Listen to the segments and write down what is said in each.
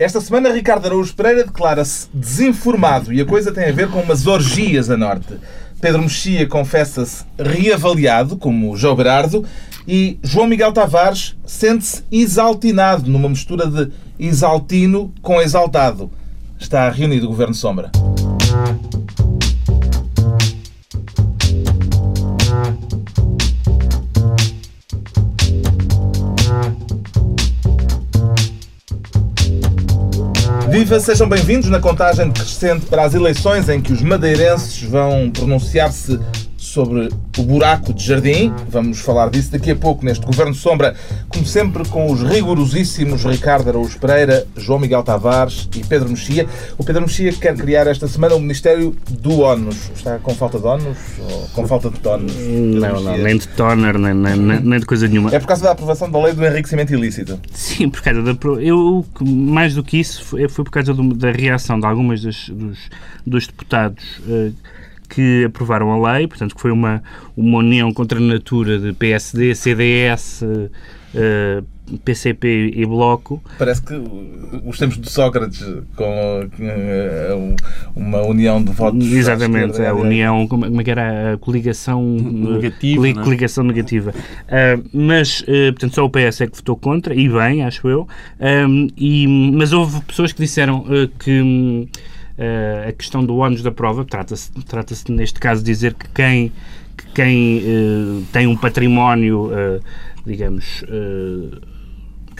Esta semana, Ricardo Araújo Pereira declara-se desinformado e a coisa tem a ver com umas orgias a norte. Pedro Mexia confessa-se reavaliado, como João Berardo, e João Miguel Tavares sente-se exaltinado, numa mistura de exaltino com exaltado. Está reunido o Governo Sombra. Viva, sejam bem-vindos na contagem crescente para as eleições em que os madeirenses vão pronunciar-se sobre o buraco de jardim. Vamos falar disso daqui a pouco neste Governo Sombra, como sempre com os rigorosíssimos Ricardo Araújo Pereira, João Miguel Tavares e Pedro Mexia. O Pedro Mexia quer criar esta semana o Ministério do ONUS. Está com falta de ONUS ou com falta de tonos? Não, não, nem de toner, nem, nem, nem, de coisa nenhuma. É por causa da aprovação da lei do enriquecimento ilícito? Sim, por causa da... Eu, mais do que isso, foi, por causa da reação de algumas das, dos, dos deputados uh, que aprovaram a lei, portanto, que foi uma, uma união contra a natura de PSD, CDS, uh, PCP e Bloco. Parece que os tempos de Sócrates com uh, uma união de votos. Exatamente, a união, como, é que era? A coligação negativa. Coli, é? coligação negativa. Uh, mas, uh, portanto, só o PS é que votou contra, e bem, acho eu. Um, e, mas houve pessoas que disseram que. Um, uh, a questão do ónus da prova, trata-se trata neste caso de dizer que quem, que quem uh, tem um património, uh,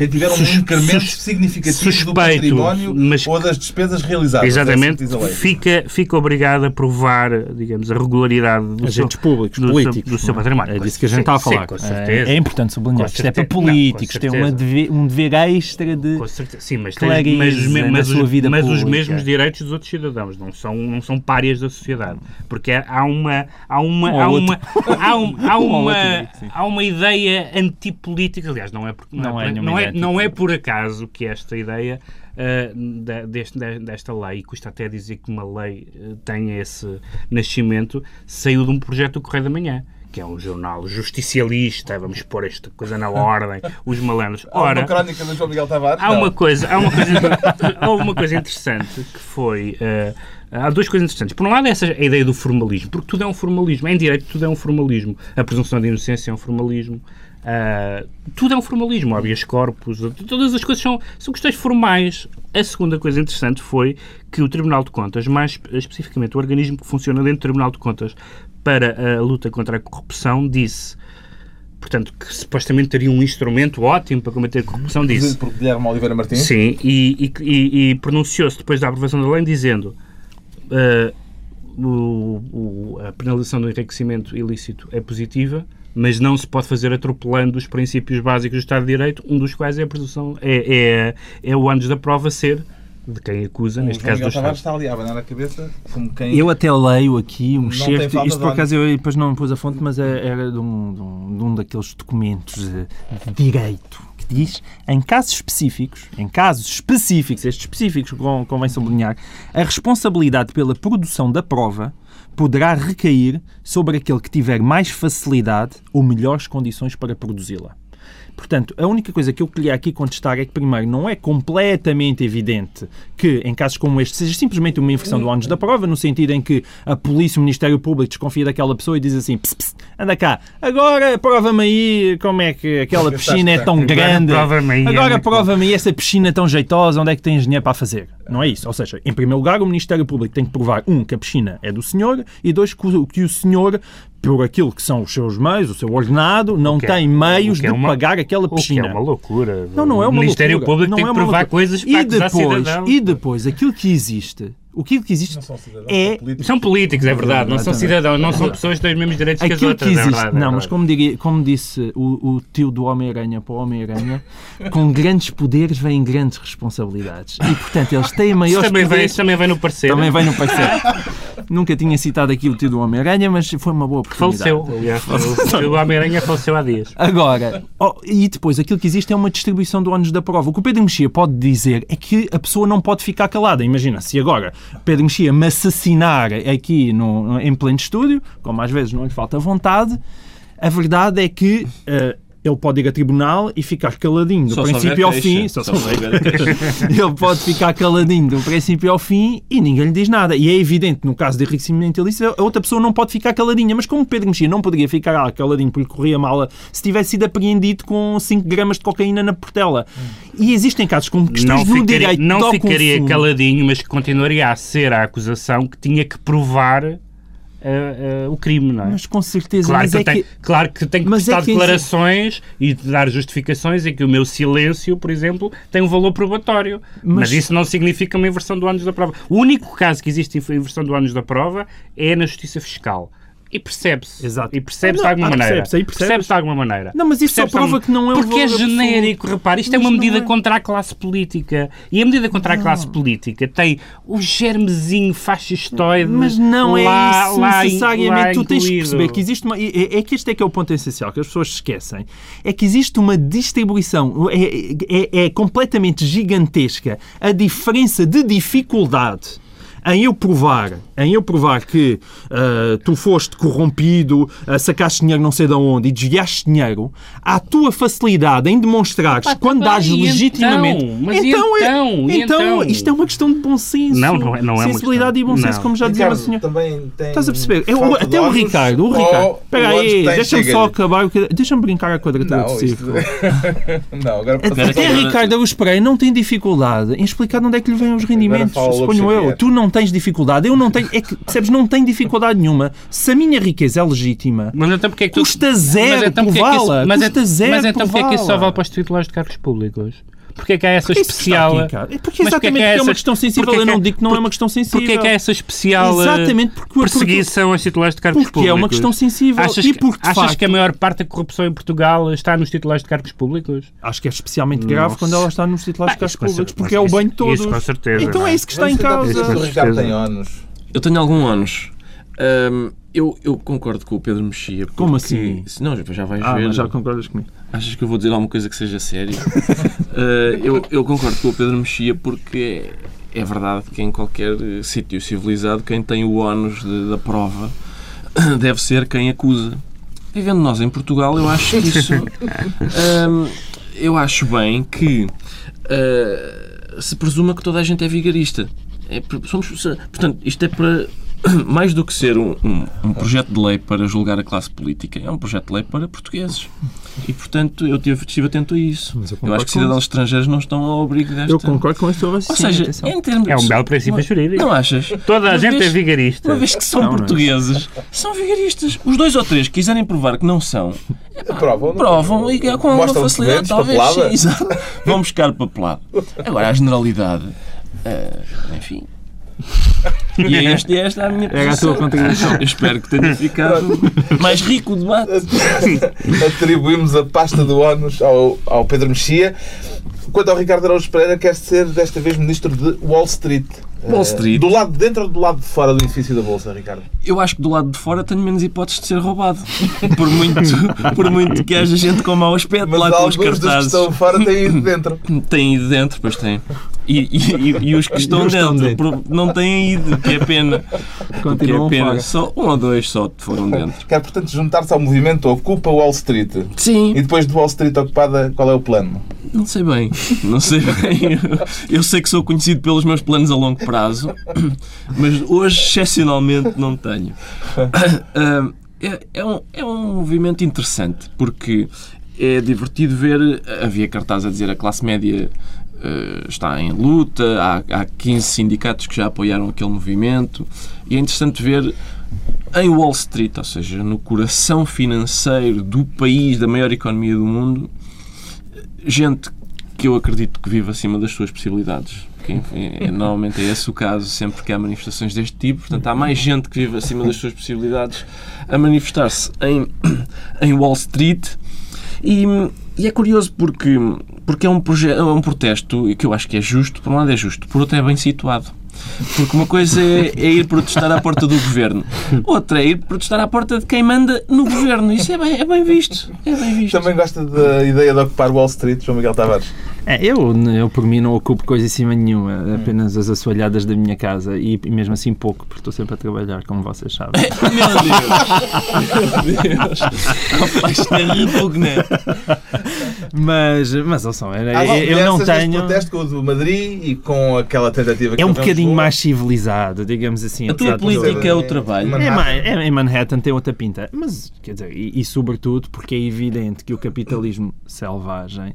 digamos, quem tiver um incremento significativo suspeito, do património mas, ou das despesas realizadas. É assim Exatamente. É fica, fica obrigado a provar, digamos, a regularidade do Agentes seu, públicos, do políticos, seu, do seu património. É disso que a gente está a falar. Sim, é, é, importante sublinhar. Isto é para políticos, tem uma dever, um dever extra de Sim, mas, tem, mas, mas, sua vida mas os mesmos direitos dos outros cidadãos, não são, não são párias da sociedade. Porque há uma, há uma, há uma, há uma, há uma, há uma ideia antipolítica, aliás, não é, não é, não é, não é por acaso que esta ideia uh, deste, desta lei, e custa até dizer que uma lei uh, tem esse nascimento, saiu de um projeto do Correio da Manhã que é um jornal justicialista, vamos pôr esta coisa na ordem, os malandros. Ora, há uma crónica do João Miguel Tavares? Há uma coisa, há uma coisa, há uma coisa interessante que foi... Uh, há duas coisas interessantes. Por um lado, essa a ideia do formalismo, porque tudo é um formalismo. Em direito, tudo é um formalismo. A presunção de inocência é um formalismo. Uh, tudo é um formalismo, habeas corpus, todas as coisas são, são questões formais. A segunda coisa interessante foi que o Tribunal de Contas, mais especificamente o organismo que funciona dentro do Tribunal de Contas para a luta contra a corrupção, disse portanto, que supostamente teria um instrumento ótimo para combater a corrupção, disse. por Guilherme Oliveira Martins. Sim, e, e, e pronunciou-se depois da aprovação da lei dizendo uh, o, o, a penalização do enriquecimento ilícito é positiva, mas não se pode fazer atropelando os princípios básicos do Estado de Direito, um dos quais é a presunção, é, é, é o antes da prova ser de quem acusa, o neste João caso Miguel do Estado. está ali a abanar a cabeça como quem... Eu até leio aqui um certo... Isto por acaso eu depois não pus a fonte, mas é, era de um, de um, de um daqueles documentos de, de direito que diz, em casos específicos, em casos específicos, estes específicos convém sublinhar, a responsabilidade pela produção da prova poderá recair sobre aquele que tiver mais facilidade ou melhores condições para produzi-la. Portanto, a única coisa que eu queria aqui contestar é que, primeiro, não é completamente evidente que, em casos como este, seja simplesmente uma inversão do ônus da prova, no sentido em que a polícia, o Ministério Público desconfia daquela pessoa e diz assim: pss, pss, anda cá, agora prova-me aí como é que aquela piscina é tão grande. Agora prova-me aí essa piscina tão jeitosa, onde é que tens dinheiro para fazer? Não é isso. Ou seja, em primeiro lugar, o Ministério Público tem que provar, um, que a piscina é do senhor e dois, que o senhor por aquilo que são os seus meios, o seu ordenado, não é, tem meios é de uma, pagar aquela piscina. O que é uma loucura. Não, não é uma o Ministério loucura. Público não tem é que provar coisas para e depois, E depois, aquilo que existe o que existe são é. São políticos. são políticos, é verdade. Não são cidadãos, não são pessoas que têm os mesmos direitos que as outras. Que existe, é verdade, não, é mas como, diria, como disse o, o tio do Homem-Aranha para o Homem-Aranha, com grandes poderes vêm grandes responsabilidades. E, portanto, eles têm maiores também poderes. Vem, também vem no parecer. Também vem no parecer. Nunca tinha citado aqui o tio do Homem-Aranha, mas foi uma boa oportunidade. Faleceu, aliás. o tio do Homem-Aranha faleceu há dias. Agora, oh, e depois, aquilo que existe é uma distribuição do ônus da prova. O que o Pedro Mexia pode dizer é que a pessoa não pode ficar calada. Imagina, se agora Pedro Mexia assassinar aqui no, em pleno estúdio, como às vezes não lhe falta vontade, a verdade é que uh, ele pode ir a tribunal e ficar caladinho do Só princípio ao fim. Só, só ele pode ficar caladinho do princípio ao fim e ninguém lhe diz nada. E é evidente, no caso de enriquecimento ilícito, a outra pessoa não pode ficar caladinha. Mas como Pedro Mexia não poderia ficar caladinho porque corria mal se tivesse sido apreendido com 5 gramas de cocaína na portela. E existem casos como questões não no direito Não ficaria caladinho, mas continuaria a ser a acusação que tinha que provar Uh, uh, o crime, não é? Mas com certeza. Claro, que, é tenho, que... claro que tenho que mas prestar é que declarações e dar justificações em que o meu silêncio, por exemplo, tem um valor probatório. Mas... mas isso não significa uma inversão do ânus da prova. O único caso que existe inversão do ânus da prova é na justiça fiscal. E percebe-se. Exato. E percebe-se de alguma maneira. Percebe-se percebe de alguma maneira. Não, mas isso só prova que não é um Porque é genérico, absoluto. repare. Isto é mas é uma medida é. contra a classe política. E a medida contra não. a classe política tem o germezinho fascistoide Mas não é lá, é isso lá, necessariamente. Lá tu tens que perceber que existe uma... É, é, que este é que é o ponto essencial, que as pessoas esquecem. É que existe uma distribuição... É, é, é completamente gigantesca a diferença de dificuldade em eu provar, em eu provar que uh, tu foste corrompido, uh, sacaste dinheiro não sei de onde e desviaste dinheiro, há a tua facilidade em demonstrar que quando dás legitimamente. Então, mas então, então, então, então, isto é uma questão de bom senso. Não, não é, não é Sensibilidade e bom senso, não. como já dizia o senhor. Também tem Estás a perceber? É, o, até o Ricardo, o Ricardo. Espera aí, deixa-me só acabar. Deixa-me brincar a quadratura do círculo. não, agora Até Ricardo eu esperei, não tem dificuldade em explicar de onde é que lhe vêm os rendimentos. Suponho eu. Tu não tens dificuldade, eu não tenho, é que, percebes, não tenho dificuldade nenhuma. Se a minha riqueza é legítima, mas então porque é que custa zero mas então prová-la. Mas, custa zero mas então porque é que isso só vale para os titulares de cargos públicos? Porque é que há essa porque especial. Aqui, é porque exatamente porque é, que é, essa... é uma questão sensível. eu não digo que não é uma questão sensível. Porque é que há essa especial exatamente porque, perseguição aos titulares de cargos porque públicos? Porque é uma questão sensível. Achas, e porque, achas facto, que a maior parte da corrupção em Portugal está nos titulares de cargos públicos? Acho que é especialmente grave Nossa. quando ela está nos titulares de cargos públicos, porque é o bem de todos. Isso com certeza. Então é isso que está em causa. O Ricardo tem ónus. Eu tenho algum ónus. Um, eu, eu concordo com o Pedro Mexia. Porque... Como assim? Não, já vais ah, ver. Já concordas comigo. Achas que eu vou dizer alguma coisa que seja séria? uh, eu, eu concordo com o Pedro Mexia porque é, verdade que em qualquer sítio civilizado quem tem o ónus de, da prova deve ser quem acusa. Vivendo nós em Portugal, eu acho que isso. um, eu acho bem que uh, se presuma que toda a gente é vigarista. É, somos, portanto, isto é para mais do que ser um, um, um, projeto de lei para julgar a classe política, é um projeto de lei para portugueses. E, portanto, eu tive, estive atento a isso. Eu, eu, acho que cidadãos estrangeiros não estão ao abrigo desta... Eu concordo com isso. Ou seja, em termos... É um belo princípio jurídico. Não achas? Toda a uma gente vez, é vigarista. Uma vez que são não, portugueses, não é. são vigaristas. Os dois ou três que quiserem provar que não são, epá, provam, provam e com alguma facilidade, talvez. Sim, exato. Vão buscar papelado. Agora, a generalidade... Uh, enfim, e é este, esta é a minha posição. É a tua contribuição. espero que tenha ficado mais rico o debate. Atribuímos a pasta do ONU ao, ao Pedro Mexia. Quanto ao Ricardo Araújo Pereira, quer ser desta vez ministro de Wall Street. Wall Street. Do lado de dentro ou do lado de fora do edifício da Bolsa, Ricardo? Eu acho que do lado de fora tenho menos hipóteses de ser roubado. Por muito, por muito que haja gente com mau aspecto Mas lá com os cartazes. Mas que estão fora têm ido dentro. Têm ido dentro, pois têm. E, e, e, os que estão, os dentro, dentro, não têm ido, que é pena. Continuam que é pena. Só um ou dois só foram dentro. Quer, portanto, juntar-se ao movimento Ocupa Wall Street. Sim. E depois de Wall Street ocupada, qual é o plano? Não sei bem. Não sei bem. Eu sei que sou conhecido pelos meus planos a longo prazo, mas hoje, excepcionalmente, não tenho. É, é, um, é um movimento interessante, porque é divertido ver. Havia cartaz a dizer a classe média está em luta, há, há 15 sindicatos que já apoiaram aquele movimento, e é interessante ver em Wall Street, ou seja, no coração financeiro do país, da maior economia do mundo, gente que eu acredito que vive acima das suas possibilidades. Enfim, é, normalmente é esse o caso sempre que há manifestações deste tipo. Portanto, há mais gente que vive acima das suas possibilidades a manifestar-se em, em Wall Street. E, e é curioso porque, porque é um, é um protesto que eu acho que é justo. Por um lado é justo, por outro é bem situado. Porque uma coisa é, é, ir protestar à porta do governo, outra é ir protestar à porta de quem manda no governo. Isso é bem, é bem visto. É bem visto. Também gosta da ideia de ocupar Wall Street, João Miguel Tavares? É, eu, eu, por mim, não ocupo coisa em cima nenhuma, hum. apenas as assoalhadas da minha casa e, e, mesmo assim pouco, porque estou sempre a trabalhar, como vocês sabem. Meu Deus! Meu Deus! Rapaz, isto é repugnante. Mas, mas ouçam, eu, ah, eu não tenho. protesto com o do Madrid e com aquela tentativa que É um bocadinho mais civilizado, digamos assim. A tua política é o trabalho. É, é, em Manhattan tem outra pinta. Mas, quer dizer, e, e sobretudo porque é evidente que o capitalismo selvagem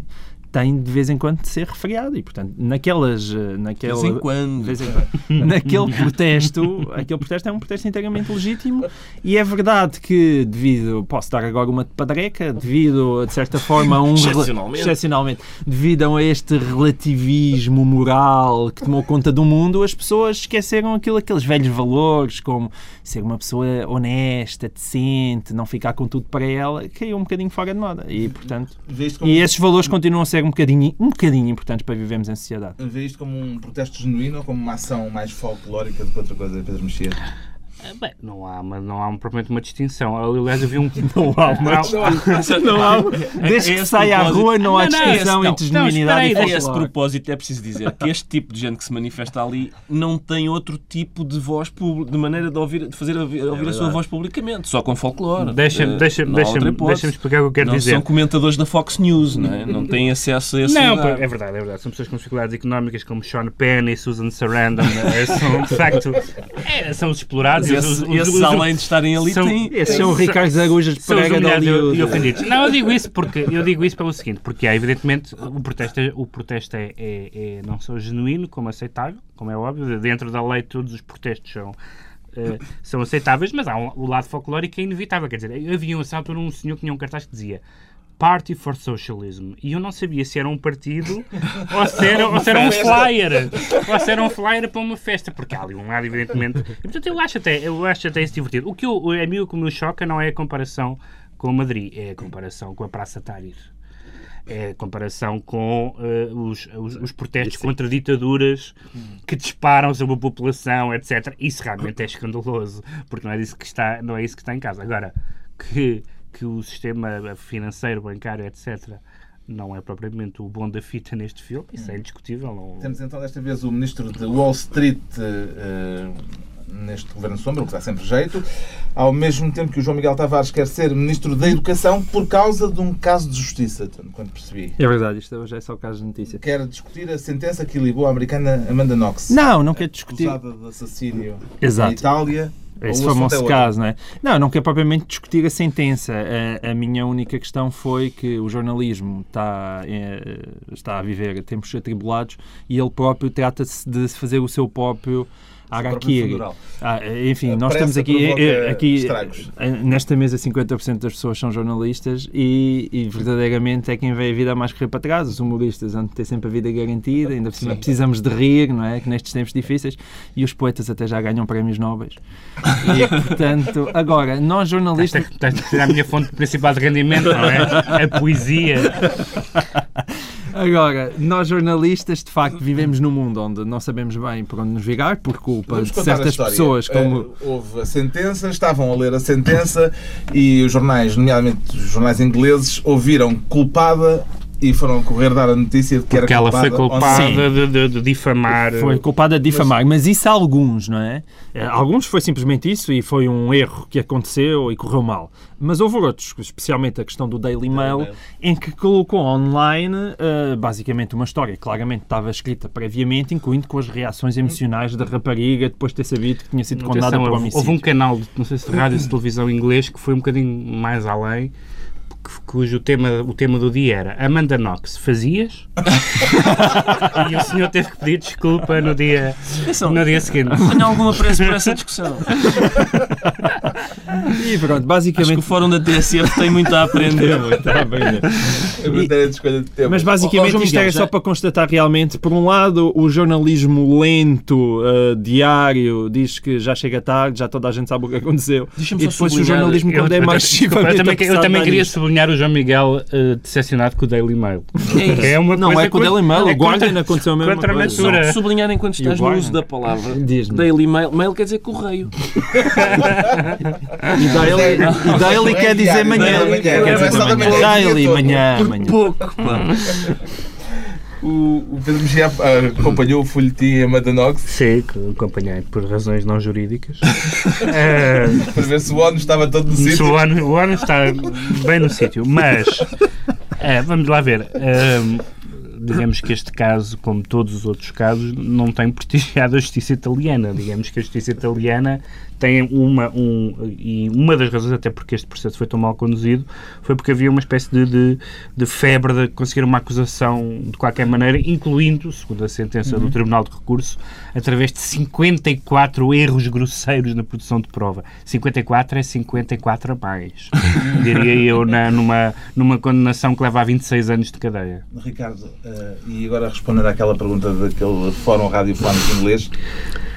tem de vez em quando de ser refriado e portanto naquelas eh, naquela, de vez em quando, vez em quando. Naquele protesto aquele protesto é um protesto inteiramente legítimo e é verdade que devido posso dar agora uma padreca devido de certa forma a um excepcionalmente. excepcionalmente. Devido a este relativismo moral que tomou conta do mundo as pessoas esqueceram aquilo aqueles velhos valores como ser uma pessoa honesta decente não ficar com tudo para ela caiu um bocadinho fora de moda e portanto e esses valores continuam a ser um bocadinho, um bocadinho importantes para vivermos em sociedade. Vê isto como um protesto genuíno ou como uma ação mais folclórica do que outra coisa, Pedro Mexia? É, bem, não há, uma, não há propriamente uma distinção. Aliás, eu vi um. Não há uma distinção. Não há, desde que sai à rua, não há distinção entre genuinidade e A esse propósito, é preciso dizer que este tipo de gente que se manifesta ali não tem outro tipo de voz pública, de maneira de, ouvir, de fazer ouvir, ouvir é a sua voz publicamente, só com folclore. Deixa-me deixa, deixa, deixa explicar o que eu quero não dizer. Não são comentadores da Fox News, não é? Não têm acesso a esse Não, lugar. é verdade, é verdade. São pessoas com dificuldades económicas como Sean Penn e Susan Sarandon. Eh, são, de facto, é, são os explorados. Esse, os, os, os, além de estarem ali, são, têm. Esses são Ricardo Agujas de Prega e ofendidos. Não, eu digo isso porque eu digo isso pelo seguinte, porque há, evidentemente, o protesto, é, o protesto é, é, é não só genuíno, como aceitável, como é óbvio, dentro da lei todos os protestos são. Uh, são aceitáveis, mas há um, o lado folclórico é inevitável. Quer dizer, havia um altura um senhor que tinha um cartaz que dizia Party for Socialism. E eu não sabia se era um partido ou se era, ou se era um flyer. ou se era um flyer para uma festa. Porque há ali um lado, evidentemente. E, portanto, eu acho até, eu acho até isso divertido. O que eu, a mim o que me choca não é a comparação com Madrid, é a comparação com a Praça Tahrir. É a comparação com uh, os, os, os, protestos contra ditaduras que disparam sobre a população, etc. Isso realmente é escandaloso, porque não é isso que está, não é isso que está em casa. Agora, que que o sistema financeiro, bancário, etc., não é propriamente o bom da fita neste filme, isso é indiscutível. Não... Temos então desta vez o ministro de Wall Street uh, neste governo sombra, o que dá sempre jeito, ao mesmo tempo que o João Miguel Tavares quer ser ministro da Educação por causa de um caso de justiça, quando percebi. É verdade, isto hoje é só caso de notícia. Quer discutir a sentença que libou a americana Amanda Knox. Não, não quer discutir. Acusada de assassínio Exato. na Itália esse famoso caso, não é? Não, não quer propriamente discutir a sentença. A, a, minha única questão foi que o jornalismo está, é, está a viver tempos atribulados e ele próprio trata-se de fazer o seu próprio Harakiri. Ah, enfim, nós estamos aqui, eh, aqui eh, nesta mesa 50% das pessoas são jornalistas e, e, verdadeiramente é quem vê a vida mais correr para trás. Os humoristas vão ter sempre a vida garantida, ainda cima precisamos de rir, não é? Que nestes tempos difíceis e os poetas até já ganham prémios nobres. E, portanto, agora, nós jornalistas. Tens a minha fonte principal de rendimento, não é? A poesia. Agora, nós jornalistas, de facto, vivemos num mundo onde não sabemos bem por onde nos virar, por culpa Vamos de certas pessoas. Como... Uh, houve a sentença, estavam a ler a sentença e os jornais, nomeadamente os jornais ingleses, ouviram culpada e foram correr dar a notícia de que Porque era ela foi culpada de, de, de, difamar. Foi culpada de difamar, mas, mas isso há alguns, não é? Eh, alguns foi simplesmente isso e foi um erro que aconteceu e correu mal. Mas houve outros, especialmente a questão do Daily Mail, em que colocou online uh, basicamente uma história que claramente estava escrita previamente, incluindo com as reações emocionais da rapariga depois de ter sabido que tinha sido condenada por homicídio. Houve um canal, não sei se de rádio ou de televisão inglês, que foi um bocadinho mais além cujo tema, o tema do dia era Amanda Knox, fazias? e o senhor teve que pedir desculpa no dia, no dia seguinte. Tenho alguma pressa por essa discussão. e pronto, basicamente. Acho que o fórum da TSF tem muito a aprender. muito a aprender. E, mas basicamente isto era já... só para constatar realmente, por um lado, o jornalismo lento, uh, diário, diz que já chega tarde, já toda a gente sabe o que aconteceu. E depois o jornalismo, quando é mais eu, eu, também, eu também queria sublinhar sublinhar o João Miguel uh, decepcionado com o Daily Mail. É, é uma não é com o Daily Mail, é o Guardian aconteceu mesmo. Contra a natura. Só sublinhar enquanto estás no uso da palavra Daily Mail. Mail quer dizer correio. e Daily, e daily quer dizer manhã. Daily, manhã. Daily, manhã. Por pouco. O, Pedro Mexia acompanhou o folhetim em Madanox? Sim, acompanhei por razões não jurídicas. uh, Para ver se o ONU estava todo no sítio. O ONU, o ONU está bem no sítio, mas uh, vamos lá ver. Uh, digamos que este caso, como todos os outros casos, não tem prestigiado a justiça italiana. Digamos que a justiça italiana tem uma, um, e uma das razões até porque este processo foi tão mal conduzido foi porque havia uma espécie de, de, de febre de conseguir uma acusação de qualquer maneira, incluindo, segundo a sentença uhum. do Tribunal de Recurso, através de 54 erros grosseiros na produção de prova. 54 é 54 a mais, diria eu, na, numa, numa condenação que leva a 26 anos de cadeia. Ricardo, uh, e agora responder àquela pergunta daquele fórum radiofónico inglês.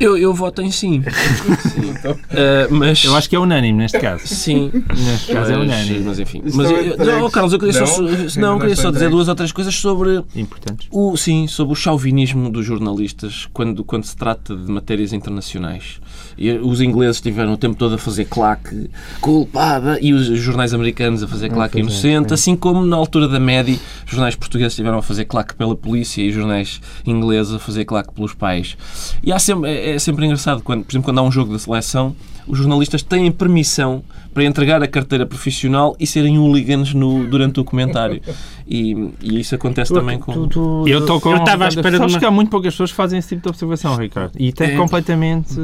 Eu, eu voto em sim. sim. Então, Uh, mas... Eu acho que é unânime neste caso. Sim. Neste caso é mas, é unânime. Mas enfim. Mas, eu, não, Carlos, eu queria não, só, não, eu queria só dizer duas ou três coisas sobre. Importantes. O, sim, sobre o chauvinismo dos jornalistas quando, quando se trata de matérias internacionais. E os ingleses estiveram o tempo todo a fazer claque culpada e os jornais americanos a fazer claque inocente, assim como na altura da média, os jornais portugueses estiveram a fazer claque pela polícia e os jornais ingleses a fazer claque pelos pais. E há sempre, é, é sempre engraçado, quando, por exemplo, quando há um jogo da seleção os jornalistas têm permissão para entregar a carteira profissional e serem hooligans no, durante o comentário. E, e isso acontece tu, também com. Tu, tu, eu estou com. Eu estava à espera de. Uma... que há muito poucas pessoas que fazem esse tipo de observação, Ricardo. E até é. completamente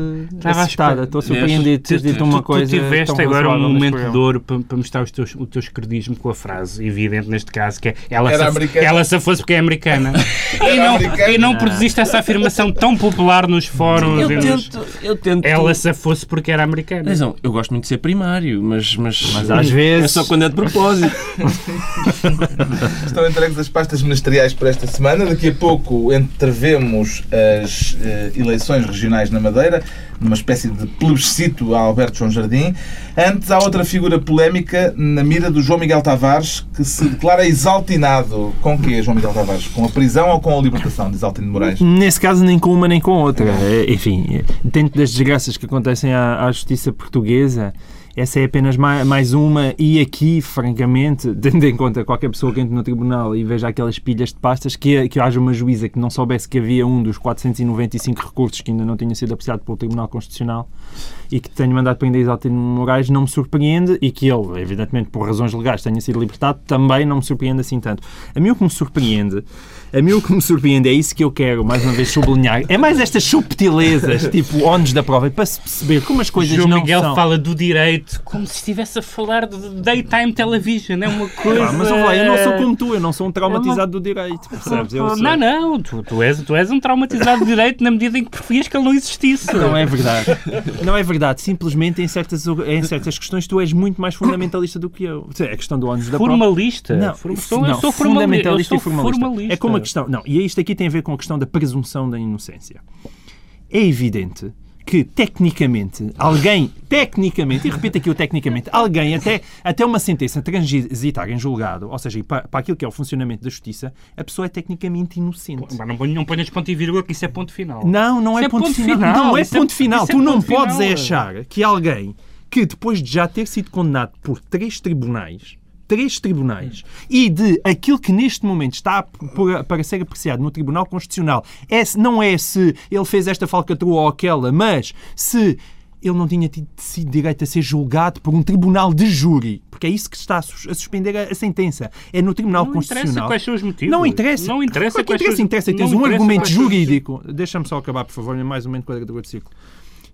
assustada. Estou surpreendido de teres dito uma coisa. Tu tiveste agora um momento de dor para, para mostrar os teus, o teu esquerdismo com a frase evidente neste caso, que é ela, se, ela se fosse porque é americana. e, não, americana. e não produziste essa afirmação tão popular nos fóruns. Eu tento, eu tento. Ela se fosse porque era americana. Mas não, eu gosto muito de ser primário, mas, mas, mas às vezes. É só quando é de propósito. Estão entregues as pastas ministeriais para esta semana. Daqui a pouco entrevemos as uh, eleições regionais na Madeira, numa espécie de plebiscito a Alberto João Jardim. Antes, há outra figura polémica na mira do João Miguel Tavares, que se declara exaltinado. Com o quê, João Miguel Tavares? Com a prisão ou com a libertação de Exaltino de Moraes? Nesse caso, nem com uma nem com outra. É, enfim, dentro das desgraças que acontecem à, à justiça portuguesa, essa é apenas mais uma, e aqui, francamente, tendo em conta qualquer pessoa que entre no tribunal e veja aquelas pilhas de pastas, que, que haja uma juíza que não soubesse que havia um dos 495 recursos que ainda não tinha sido apreciado pelo Tribunal Constitucional e que tenha mandado prender Isaltino Moraes, não me surpreende, e que ele, evidentemente, por razões legais, tenha sido libertado, também não me surpreende assim tanto. A mim o que me surpreende a mim o que me surpreende é isso que eu quero, mais uma vez, sublinhar. É mais estas subtilezas, tipo ónus da prova, para se perceber como as coisas João não Miguel são. fala do direito como se estivesse a falar de daytime television. É uma coisa... Ah, mas lá, eu não sou como tu, eu não sou um traumatizado do direito, percebes? Eu sou... Não, não, tu, tu, és, tu és um traumatizado do direito na medida em que preferias que ele não existisse. Não é verdade. Não é verdade. Simplesmente em certas, em certas questões tu és muito mais fundamentalista do que eu. É a questão do ónus da prova. Formalista? Não, sou, não, sou fundamentalista e formalista. formalista. É como questão... Não, e isto aqui tem a ver com a questão da presunção da inocência. É evidente que tecnicamente alguém, tecnicamente, e repito aqui o tecnicamente, alguém até, até uma sentença transitar em julgado, ou seja, para, para aquilo que é o funcionamento da justiça, a pessoa é tecnicamente inocente. Mas não, não ponhas ponto e vírgula que isso é ponto final. Não, não é, é, ponto, ponto final. final. Não é ponto é, final. Tu não podes final. achar que alguém que depois de já ter sido condenado por três tribunais três tribunais e de aquilo que neste momento está para ser apreciado no Tribunal Constitucional é, não é se ele fez esta falcatrua ou aquela, mas se ele não tinha tido direito a ser julgado por um tribunal de júri, porque é isso que está a suspender a, sentença. É no Tribunal não Constitucional. Não interessa quais são os motivos. Não interessa. Não interessa. Claro que interessa, interessa. Tens um argumento jurídico. Deixa-me só acabar, por favor, mais um momento quadradura de círculo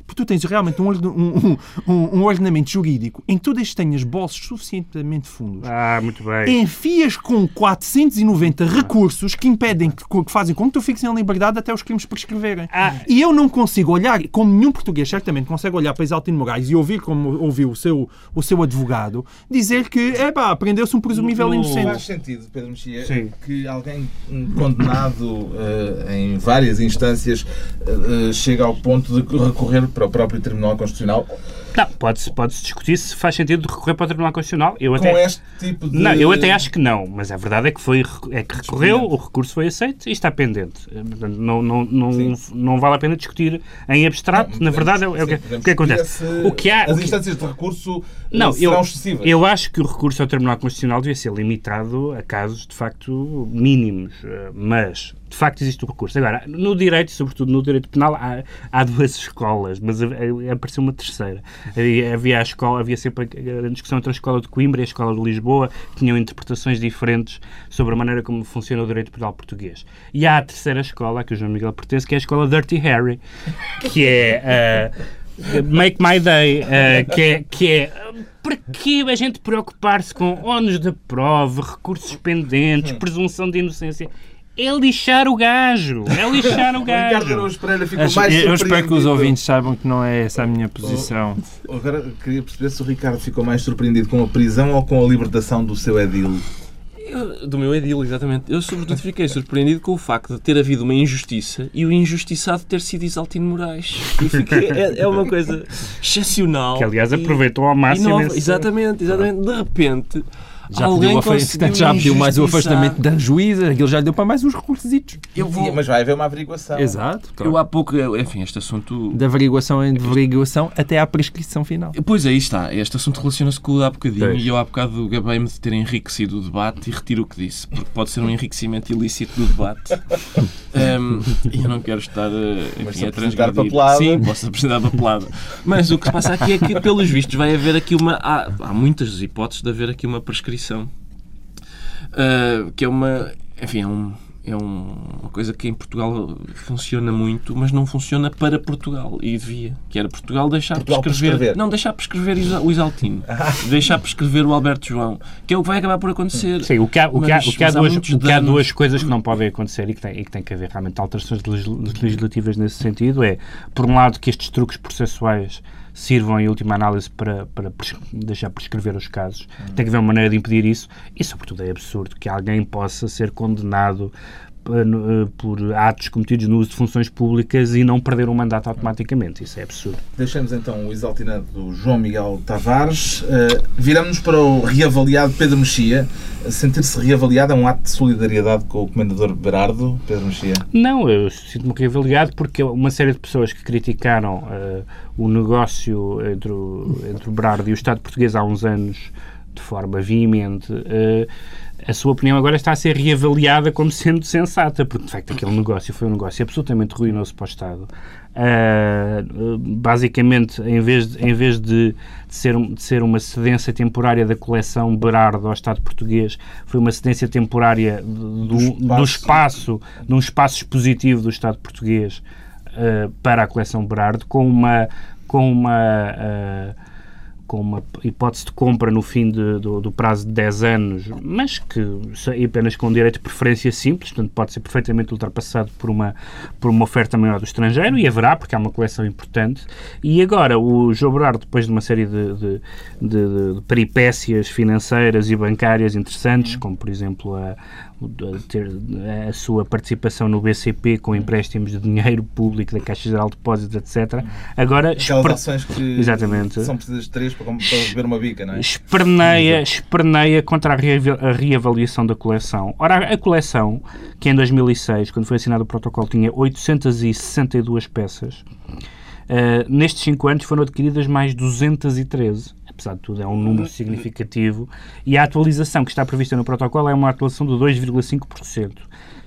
porque tu tens realmente um, um, um, um ordenamento jurídico em que tu tenhas bolsos suficientemente fundos. Ah, muito bem. Enfias com 490 recursos que impedem, que, que fazem com que tu fiques em liberdade até os crimes prescreverem. Ah. E eu não consigo olhar, como nenhum português certamente consegue olhar para Isaltino Moraes e ouvir como ouviu o seu, o seu advogado, dizer que, é pá, prendeu-se um presumível inocente. Faz sentido, Pedro Mexia, Sim. que alguém condenado uh, em várias instâncias uh, chega ao ponto de recorrer para o próprio Tribunal Constitucional. Não, pode-se pode -se discutir se faz sentido recorrer para o Tribunal Constitucional. Eu até, Com este tipo de... Não, eu até acho que não, mas a verdade é que, foi, é que recorreu, o recurso foi aceito e está pendente. Não, não, não, não vale a pena discutir em abstrato. Não, Na verdade, é, é o que, o que acontece. O que há, as instâncias de recurso não, serão eu, excessivas. Eu acho que o recurso ao Tribunal Constitucional devia ser limitado a casos, de facto, mínimos. Eh, mas de facto existe o recurso. Agora, no direito, sobretudo no direito penal, há, há duas escolas, mas apareceu uma terceira. Havia a escola, havia sempre a discussão entre a escola de Coimbra e a escola de Lisboa, que tinham interpretações diferentes sobre a maneira como funciona o direito penal português. E há a terceira escola, a que o João Miguel pertence, que é a escola Dirty Harry, que é uh, Make My Day, uh, que é, que é para que a gente preocupar-se com ónus da prova, recursos pendentes, presunção de inocência? é lixar o gajo. É lixar o gajo. Ricardo Araújo Pereira ficou Acho, mais Eu espero que os ouvintes saibam que não é essa a minha posição. agora queria perceber se o Ricardo ficou mais surpreendido com a prisão ou com a libertação do seu edil. Eu, do meu edil, exatamente. Eu, sobretudo, fiquei surpreendido com o facto de ter havido uma injustiça e o injustiçado ter sido Isaltino Moraes. Fiquei, é, é, uma coisa excepcional. Que, aliás, aproveitou ao máximo. Esse... Exatamente, exatamente. De repente já Alguém pediu, já pediu mais o afastamento da juíza, aquilo já lhe deu para mais uns recursos. Vou... Mas vai haver uma averiguação. Exato. Claro. Eu há pouco, enfim, este assunto. Da averiguação em averiguação até à prescrição final. Pois aí está. Este assunto relaciona-se com o de há bocadinho e eu há bocado gabei-me de ter enriquecido o debate e retiro o que disse, porque pode ser um enriquecimento ilícito do debate. um, e eu não quero estar enfim, a transgredir. Sim, posso apresentar papelada. Mas o que se passa aqui é que, pelos vistos, vai haver aqui uma. Há, há muitas hipóteses de haver aqui uma prescrição uh, que é uma. Enfim, é, um, é um, uma coisa que em Portugal funciona muito, mas não funciona para Portugal. E devia. Que era Portugal deixar Portugal prescrever, prescrever. Não, deixar prescrever o Isaltino. deixar prescrever o Alberto João. Que é o que vai acabar por acontecer. Sim, o que há, o que há, o que há, duas, o que há duas coisas que não podem acontecer e que, tem, e que tem que haver realmente alterações legislativas nesse sentido é, por um lado, que estes truques processuais sirvam, em última análise, para, para deixar prescrever os casos. Uhum. Tem que haver uma maneira de impedir isso e, sobretudo, é absurdo que alguém possa ser condenado por atos cometidos no uso de funções públicas e não perder um mandato automaticamente. Isso é absurdo. Deixamos então o exaltinado João Miguel Tavares. Uh, Viramos para o reavaliado Pedro Mexia. Sentir-se reavaliado é um ato de solidariedade com o Comendador Berardo, Pedro Mexia? Não, eu sinto-me reavaliado porque uma série de pessoas que criticaram uh, o negócio entre o, entre o Berardo e o Estado português há uns anos de forma veemente. Uh, a sua opinião agora está a ser reavaliada como sendo sensata, porque de facto aquele negócio foi um negócio absolutamente ruinoso para o Estado. Uh, basicamente, em vez, de, em vez de, de, ser, de ser uma cedência temporária da coleção Berardo ao Estado português, foi uma cedência temporária do, do, espaço. do espaço, de um espaço expositivo do Estado português uh, para a coleção Berardo, com uma, com uma uh, com uma hipótese de compra no fim de, do, do, prazo de 10 anos, mas que apenas com direito de preferência simples, portanto pode ser perfeitamente ultrapassado por uma, por uma oferta maior do estrangeiro, e haverá, porque há uma coleção importante. E agora, o João Berardo, depois de uma série de, de, de, de peripécias financeiras e bancárias interessantes, como por exemplo a, ter a sua participação no BCP com empréstimos de dinheiro público da Caixa Geral de Depósitos, etc. Agora, Aquelas ações que Exatamente. são precisas de três para, para beber uma bica, não é? Esperneia, esperneia contra a, reavaliação da coleção. Ora, a coleção, que em 2006, quando foi assinado o protocolo, tinha 862 peças, uh, nestes 5 anos foram adquiridas mais 213 apesar de tudo, é um número significativo. E a atualização que está prevista no protocolo é uma atualização de 2,5%.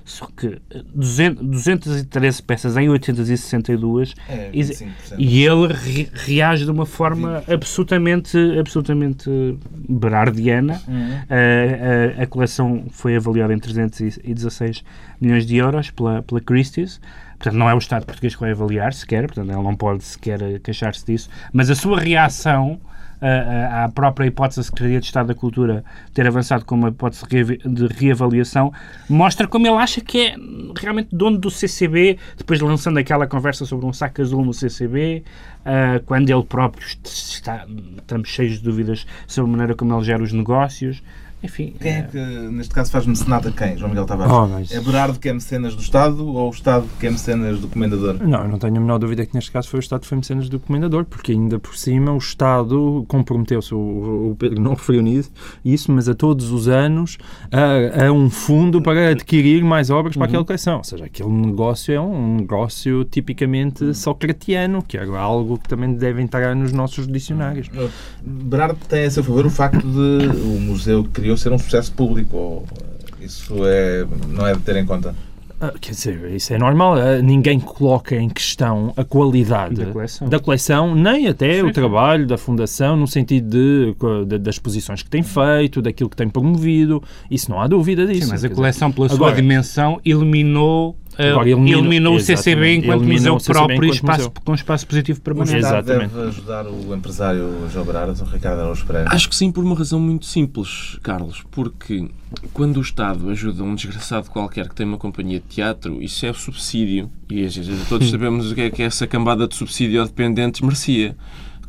Só que 200, 213 peças em 862 é, e, e ele re, reage de uma forma 20. absolutamente, absolutamente berardiana. Uhum. A, a, a, coleção foi avaliada em 316 milhões de euros pela, pela Christie's. Portanto, não é o Estado português que vai avaliar sequer, portanto, ele não pode sequer queixar-se disso. Mas a sua reação à própria hipótese da Secretaria de Estado da Cultura ter avançado com uma hipótese de reavaliação, mostra como ele acha que é realmente dono do CCB, depois lançando aquela conversa sobre um saco azul no CCB, uh, quando ele próprio está, estamos cheios de dúvidas sobre a maneira como ele gera os negócios. Enfim. Quem é que, neste caso, faz mecenato a quem, João Miguel Tavares? Oh, mas... É Berardo que é mecenas do Estado ou o Estado que é mecenas do Comendador? Não, eu não tenho a menor dúvida que neste caso foi o Estado que foi mecenas do Comendador, porque ainda por cima o Estado comprometeu-se, o, Pedro não referiu nisso, isso, mas a todos os anos, a, a um fundo para adquirir mais obras para uhum. aquela coleção. Ou seja, aquele negócio é um negócio tipicamente uhum. socratiano, que é algo que também deve entrar nos nossos dicionários. Berardo tem a seu favor o facto de o museu que criou ser um sucesso público. Ou isso é, não é de ter em conta? Ah, quer dizer, isso é normal. Ah, ninguém coloca em questão a qualidade da coleção, da coleção nem até sim, o trabalho da Fundação, no sentido de, de, das exposições que tem feito, daquilo que tem promovido. Isso não há dúvida disso. Sim, mas a coleção, pela Agora, sua dimensão, eliminou Agora, elimina, eliminou o CCB enquanto museu próprio espaço, com espaço positivo permanente. Estado deve ajudar o empresário João Berardo, o Ricardo Araújo Pereira? Acho que sim, por uma razão muito simples, Carlos. Porque quando o Estado ajuda um desgraçado qualquer que tem uma companhia de teatro, isso é subsídio. E todos sabemos o que é que essa cambada de subsídio a dependentes merecia.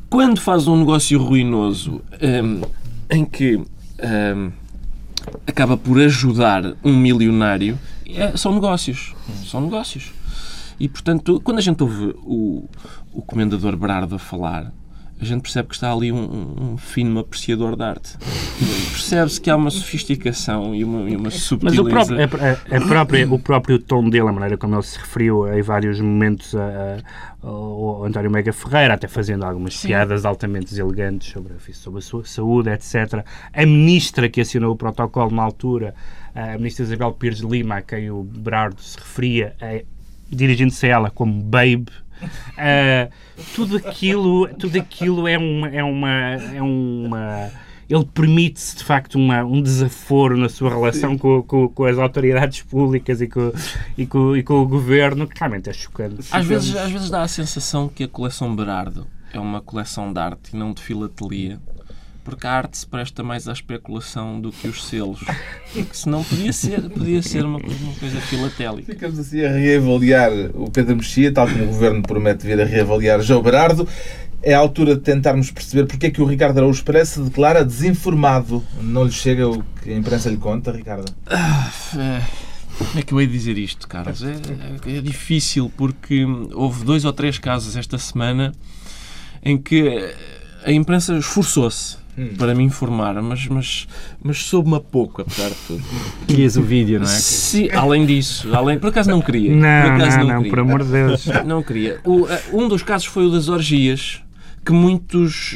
Quando faz um negócio ruinoso um, em que um, acaba por ajudar um milionário é, são negócios. São negócios. E, portanto, quando a gente ouve o, o comendador Berardo a falar, a gente percebe que está ali um, um fino apreciador de arte. Percebe-se que há uma sofisticação e uma, e uma subtileza. Mas o próprio, a, a, própria, o próprio tom dele, a maneira como ele se referiu em vários momentos a, a, ao António Mega Ferreira, até fazendo algumas Sim. piadas altamente elegantes sobre, sobre a sua saúde, etc. A ministra que assinou o protocolo na altura a ministra Isabel Pires de Lima, a quem o Berardo se referia, dirigindo-se a ela como Babe, uh, tudo aquilo, tudo aquilo é uma, é uma, é uma ele permite-se de facto uma, um desaforo na sua relação com, com, com, as autoridades públicas e com, e com, e com o governo, que realmente é chocante. Às vezes, às vezes dá a sensação que a coleção Berardo é uma coleção de arte e não de filatelia porque a arte se presta mais à especulação do que os selos. Porque senão podia ser, podia ser uma, uma coisa filatélica. Ficamos assim a reavaliar o Pedro Mexia, tal como o Governo promete vir a reavaliar João Berardo. É a altura de tentarmos perceber porque é que o Ricardo Araújo parece se declara desinformado. Não lhe chega o que a imprensa lhe conta, Ricardo? Ah, é... Como é que eu hei dizer isto, Carlos? É, é, é difícil porque houve dois ou três casos esta semana em que a imprensa esforçou-se hum. para me informar, mas, mas, mas soube-me a pouco, apesar de tudo. Querias o vídeo, não é? Sim, além disso. Além, por acaso não queria. Não, por acaso não, não, não por amor de Deus. Não queria. O, eh, um dos casos foi o das orgias, que muitos.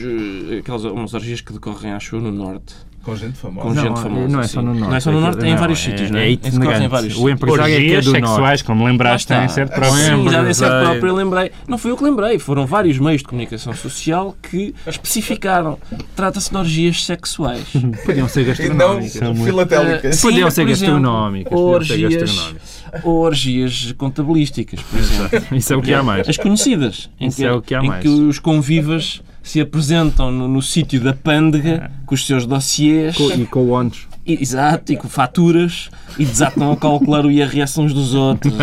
Eh, aquelas umas orgias que decorrem, acho eu, no Norte com gente famosa. Com gente famosa. Não é só no Norte. Não é só no Norte, é em vários sítios, não é? É em vários O empresário é que é do sexuais, como lembraste, tem sede própria. Sim, já em sede própria lembrei. Não fui eu que lembrei, foram vários meios de comunicação social que especificaram. Trata-se de orgias sexuais. Podiam ser gastronómicas. E não filatélicas. Podiam ser gastronómicas. Orgias ou orgias contabilísticas, por exemplo. Isso é o que há mais. As conhecidas. Isso é o que há mais. Em que os convivas se apresentam no, no sítio da pândega com os seus dossiês. e com ONUs. Exato, e com faturas e desatam a calcular o IRS uns dos outros.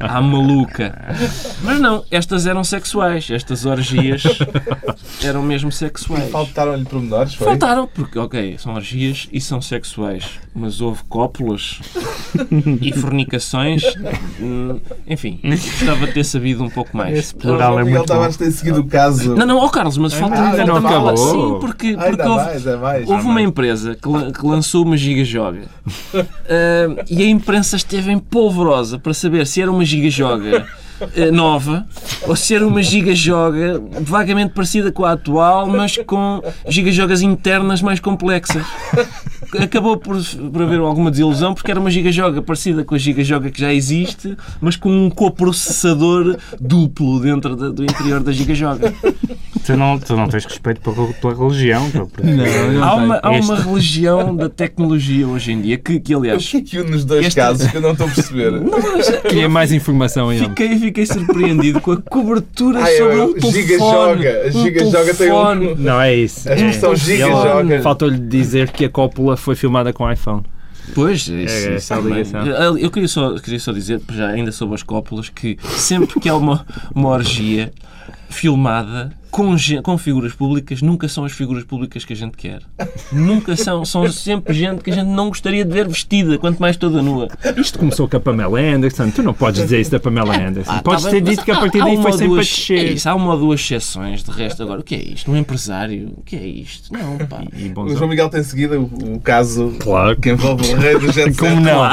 À maluca. Mas não, estas eram sexuais. Estas orgias eram mesmo sexuais. Faltaram-lhe pormenores, foi? Faltaram, porque, ok, são orgias e são sexuais. Mas houve cópulas e fornicações. Hum, enfim, gostava de ter sabido um pouco mais. Esse plural é muito Ele ter seguido o caso. Não, não, ó oh Carlos, mas falta, falta não acabou. Sim, porque, porque houve, mais, mais, houve uma empresa que, que lançou uma giga-joga uh, e a imprensa esteve em polvorosa para saber se era uma giga-joga uh, nova ou se era uma giga-joga vagamente parecida com a atual, mas com giga-jogas internas mais complexas acabou por, por haver alguma desilusão porque era uma gigajoga parecida com a gigajoga que já existe, mas com um coprocessador duplo dentro da, do interior da gigajoga. Tu não, tu não tens respeito pela, pela religião. Não, não há, uma, há uma religião da tecnologia hoje em dia que, que aliás... O que é que nos dois este... casos que eu não estou a perceber? Não, mas, Queria mais informação ainda. Fiquei, fiquei surpreendido com a cobertura Ai, sobre um telefone. Gigajoga. A gigajoga tem um... Não é isso. A expressão é. gigajoga. Faltou-lhe dizer que a cópula foi filmada com iPhone. Pois, é, isso, é, isso é ligação. Eu queria só, queria só dizer, já ainda sobre as cópulas, que sempre que há uma, uma orgia filmada, com, com, figuras públicas nunca são as figuras públicas que a gente quer. Nunca são. São sempre gente que a gente não gostaria de ver vestida, quanto mais toda nua. Isto começou com a Pamela Anderson. Tu não podes dizer isso da Pamela Anderson. Ah, Podes tá ter dito que a partir daí foi sempre duas, a descer. É isso, há uma ou duas exceções. De resto, agora, o que é isto? Um empresário? O que é isto? Não, pá. E, e o João Miguel tem seguido o, o caso claro. que envolve o rei do jet Como não?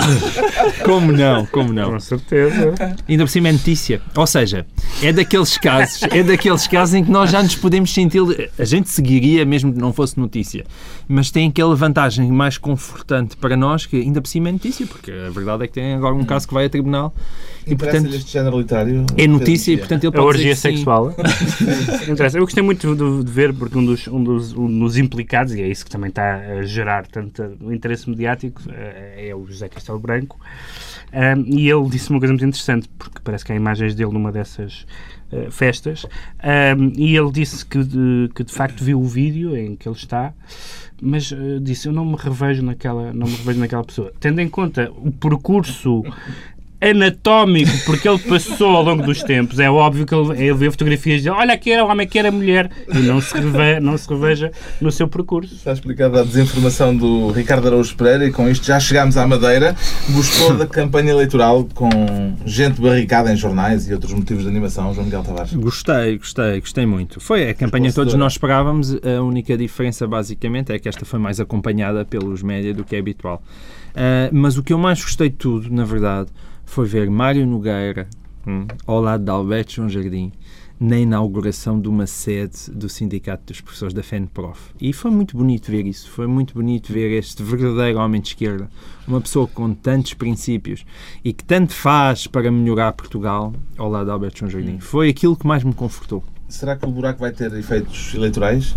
Como não? Como não? Com certeza. Ainda por cima é notícia. Ou seja, é daqueles casos, é daqueles casos em que nós já nos podemos sentir. A gente seguiria mesmo que não fosse notícia. Mas tem aquela vantagem mais confortante para nós que ainda por cima é notícia, porque a verdade é que tem agora um caso que vai a tribunal e, portanto, este género literário? É notícia e, portanto, ele pode A orgia sexual. Eu gostei muito de, de, ver, porque um dos, um, dos, um dos implicados, e é isso que também está a gerar tanto o interesse mediático, eh, é o José Castelo Branco. Um, e ele disse uma coisa muito interessante, porque parece que há imagens dele numa dessas uh, festas, um, e ele disse que de, que de facto viu o vídeo em que ele está, mas uh, disse eu não me revejo naquela não me revejo naquela pessoa. Tendo em conta o percurso anatómico porque ele passou ao longo dos tempos. É óbvio que ele, ele vê fotografias de olha, aqui era homem, aqui era mulher e não se, reve, não se reveja no seu percurso. Está explicada a desinformação do Ricardo Araújo Pereira e com isto já chegámos à Madeira. Gostou da campanha eleitoral com gente barricada em jornais e outros motivos de animação, João Miguel Tavares? Gostei, gostei, gostei muito. Foi a campanha que todos nós esperávamos. A única diferença, basicamente, é que esta foi mais acompanhada pelos média do que é habitual. Uh, mas o que eu mais gostei de tudo, na verdade, foi ver Mário Nogueira hum, ao lado de Alberto João Jardim na inauguração de uma sede do Sindicato dos Professores da FENPROF. E foi muito bonito ver isso, foi muito bonito ver este verdadeiro homem de esquerda, uma pessoa com tantos princípios e que tanto faz para melhorar Portugal ao lado de Alberto João Jardim. Hum. Foi aquilo que mais me confortou. Será que o buraco vai ter efeitos eleitorais?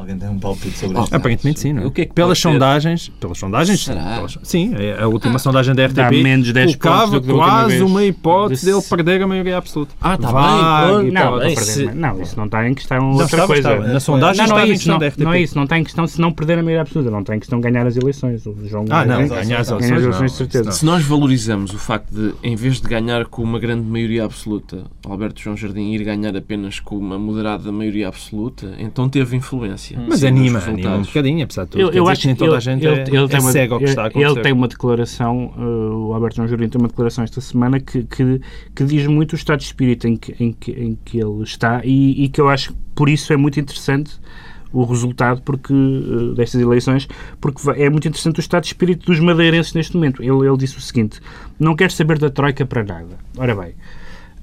Alguém tem um palpite sobre oh? Aparentemente sim, não é? O que é que pelas sondagens, pelas sondagens, pelas, sim, é a última ah, sondagem da RTP dá menos 10 colocava quase uma hipótese dele perder a maioria absoluta. Ah, está bem. Não, não, se... não, isso não está em questão não, outra estava, coisa. Estava. Na sondagem não, não, é isso, não, não é isso, não está em questão se não perder a maioria absoluta, não está em questão ganhar as eleições. O João ah, não, ganhar as eleições, eleições certeza. Se nós valorizamos o facto de, em vez de ganhar com uma grande maioria absoluta, Alberto João Jardim ir ganhar apenas com uma moderada maioria absoluta, então teve influência. Mas anima anima um bocadinho, apesar de tudo. Eu, eu acho que nem toda ele, a gente ele, é, ele é uma, cego ao que está a acontecer. Ele tem uma declaração, uh, o Alberto João Jurinho tem uma declaração esta semana que, que, que, diz muito o estado de espírito em que, em que, em que ele está e, e que eu acho que por isso é muito interessante o resultado porque, uh, destas eleições, porque é muito interessante o estado de espírito dos madeirenses neste momento. Ele, ele disse o seguinte: não quero saber da Troika para nada. Ora bem,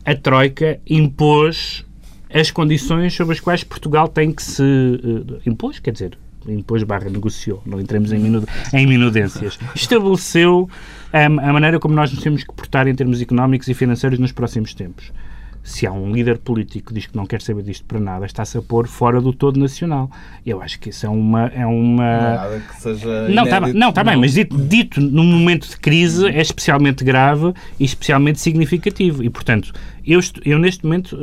a Troika impôs as condições sobre as quais Portugal tem que se uh, impôs, quer dizer, impôs barra negociou, não entremos em, minu em minudências, estabeleceu um, a maneira como nós nos temos que portar em termos económicos e financeiros nos próximos tempos se há um líder político que diz que não quer saber disto para nada, está-se a pôr fora do todo nacional. Eu acho que isso é uma. É uma... Não nada que seja. Não, está não, tá bem, mas dito, dito num momento de crise é especialmente grave e especialmente significativo. E, portanto, eu, eu neste momento,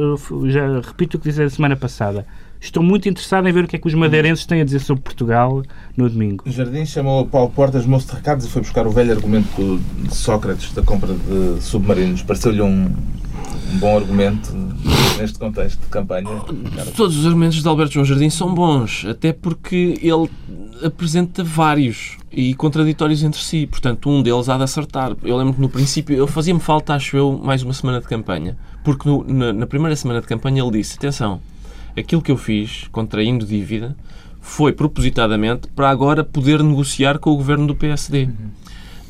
já repito o que disse a semana passada, estou muito interessado em ver o que é que os madeirenses têm a dizer sobre Portugal no domingo. O Jardim chamou Paulo Portas moço de recados e foi buscar o velho argumento de Sócrates da compra de submarinos. Pareceu-lhe um um bom argumento neste contexto de campanha? Todos os argumentos de Alberto João Jardim são bons, até porque ele apresenta vários e contraditórios entre si. Portanto, um deles há de acertar. Eu lembro que no princípio, eu fazia-me falta, acho eu, mais uma semana de campanha. Porque no, na, na, primeira semana de campanha ele disse: atenção, aquilo que eu fiz, contraindo dívida, foi propositadamente para agora poder negociar com o governo do PSD. Uhum.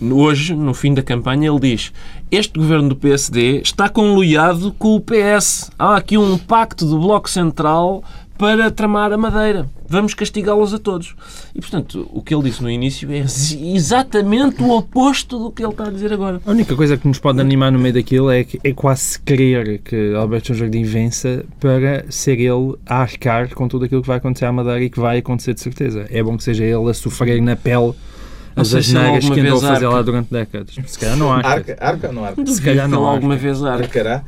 Hoje, no fim da campanha, ele diz: Este governo do PSD está conluiado com o PS. Há aqui um pacto do Bloco Central para tramar a Madeira. Vamos castigá-los a todos. E, portanto, o que ele disse no início é exatamente o oposto do que ele está a dizer agora. A única coisa que nos pode animar no meio daquilo é, que, é quase querer que Alberto Jardim vença para ser ele a arcar com tudo aquilo que vai acontecer à Madeira e que vai acontecer de certeza. É bom que seja ele a sofrer na pele as asneiras que andou a fazer lá durante décadas. Se calhar não arca. Arca, arca ou não arca? Se calhar não alguma vez arca. Arcará.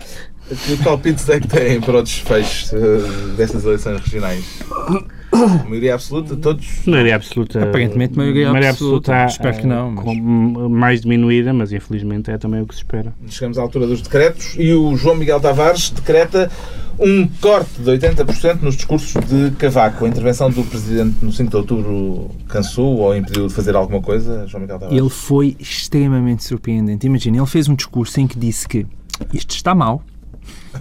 Que palpites é que têm para o desfecho uh, destas eleições regionais? Maioria absoluta, todos? Maioria absoluta. Aparentemente, maioria, maioria absoluta. absoluta espero que não. Mas... mais diminuída, mas infelizmente é também o que se espera. Chegamos à altura dos decretos e o João Miguel Tavares decreta Um corte de 80% nos discursos de Cavaco. A intervenção do Presidente no 5 de Outubro cansou ou impediu de fazer alguma coisa, João Miguel Tavares? Ele foi extremamente surpreendente. Imagina, ele fez um discurso em que disse que isto está mal,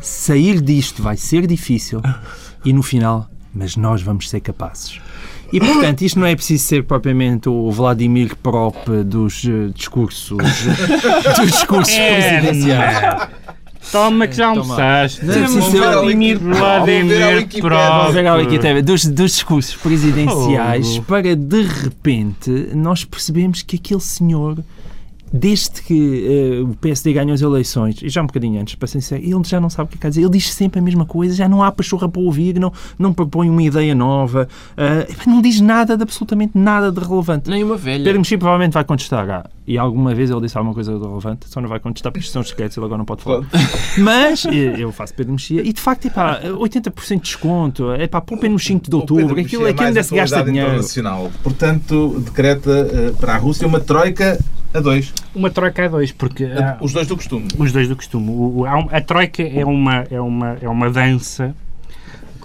sair disto vai ser difícil e no final, mas nós vamos ser capazes. E, portanto, isto não é preciso ser propriamente o Vladimir Prop dos uh, discursos, dos discursos é, presidenciais. Toma que já almoçaste. Não, é Vladimir, Vladimir Prop. Dos, dos discursos presidenciais oh. para, de repente, nós percebemos que aquele senhor desde que uh, o PSD ganhou as eleições, e já um bocadinho antes, para ser sincero, ele já não sabe o que é quer dizer. Ele diz sempre a mesma coisa, já não há pachorra para ouvir, não, não propõe uma ideia nova, uh, não diz nada de absolutamente nada de relevante. Nem uma velha. Pedro Mexia provavelmente vai contestar. Ah, e alguma vez ele disse alguma coisa de relevante, só não vai contestar porque isto são secretos, ele agora não pode falar. Mas eu faço Pedro Mexia e de facto, epá, 80% de desconto, epá, poupem no 5 de outubro, aquilo, aquilo ainda se gasta dinheiro. Portanto, decreta uh, para a Rússia uma troika a dois. Uma troika a dois, porque... Há, os dois do costume. Os dois do costume. O, o, a troika é uma, é uma, é uma dança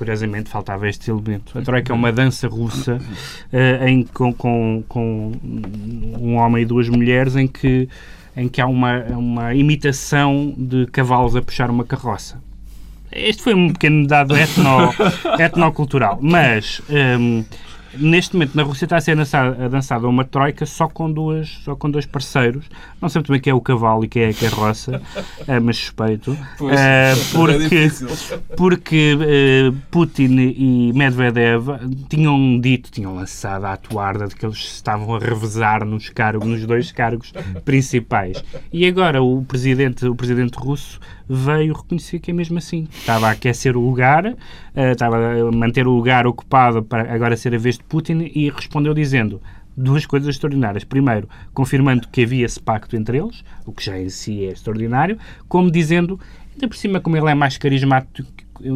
curiosamente faltava este elemento. A Troika é uma dança russa uh, em, com, com, com, um homem e duas mulheres em que, em que há uma, uma imitação de cavalos a puxar uma carroça. Este foi um pequeno dado etno, etnocultural, mas um, Neste momento, na Rússia está a ser dançada, dançada uma troika só com, duas, só com dois parceiros. Não sei muito bem quem é o cavalo e quem é a carroça, é, mas suspeito. Pois, é, porque é porque uh, Putin e Medvedev tinham dito, tinham lançado a atuarda de que eles estavam a revezar nos cargos, nos dois cargos principais. E agora o presidente, o presidente russo veio reconhecer que é mesmo assim. Estava a aquecer o lugar, uh, estava a manter o lugar ocupado para agora ser a vez de Putin e respondeu dizendo duas coisas extraordinárias. Primeiro, confirmando que havia esse pacto entre eles, o que já em si é extraordinário, como dizendo, ainda por cima, como ele é mais carismático,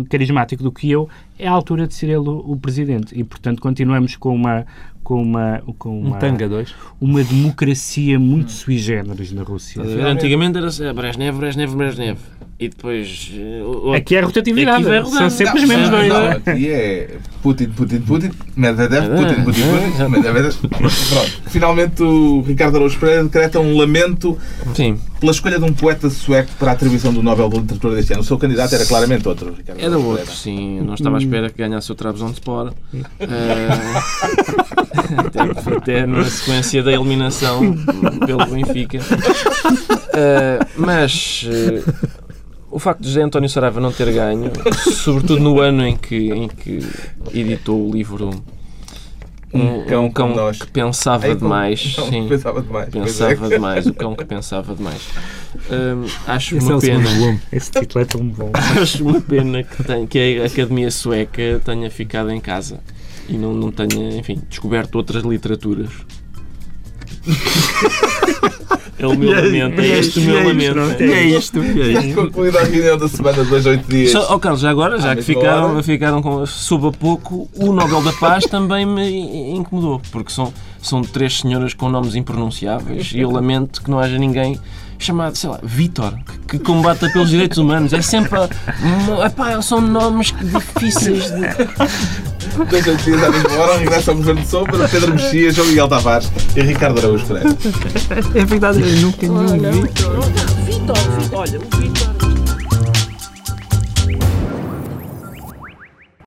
carismático do que eu, é a altura de ser ele o, o presidente. E, portanto, continuamos com uma, com uma, com uma, um tanga dois. uma democracia muito sui generis na Rússia. Antigamente era Brezhnev, Brezhnev, Brezhnev. E depois. Uh, aqui é a rotatividade. Aqui São sempre os mesmos dois. Não, aqui é Putin, Putin, Putin, Medvedev, Putin, Putin, Putin, Medvedev. Pronto. Finalmente o Ricardo Araújo Pereira decreta um lamento Sim. pela escolha de um poeta sueco para a atribuição do Nobel de Literatura deste ano. O seu candidato era claramente outro, Ricardo Era outro, sim. Não estava à espera que ganhasse o Trabzonspor. Uh, até, até na sequência da eliminação pelo Benfica. Uh, mas. Uh, o facto de José António Saraiva não ter ganho, sobretudo no ano em que, em que editou o livro um cão, um cão que pensava é, demais. Não, sim, pensava demais. Pensava é. demais. O cão que pensava demais. Hum, acho Esse uma é pena. Esse título é tão bom. Acho uma pena que, tem, que a Academia Sueca tenha ficado em casa e não, não tenha, enfim, descoberto outras literaturas. É o meu é lamento. É este o meu lamento. É isto. É isto. Concluída a reunião da semana de dois, oito dias. Só, oh, Carlos, já agora, já ah, que ficaram, ficaram com, sob a pouco, o Nobel da Paz também me incomodou, porque são, são três senhoras com nomes impronunciáveis e eu lamento que não haja ninguém chamado, sei lá, Vitor, que, que combata pelos direitos humanos. É sempre. Epá, são nomes difíceis de. Dois oito dias à mesma hora, regressa ao Governo de Sombra, Pedro Mexia, João Miguel Tavares e Ricardo Araújo Pereira. É verdade, eu nunca nenhum vi. Vitor, Vitor, olha, o Vitor.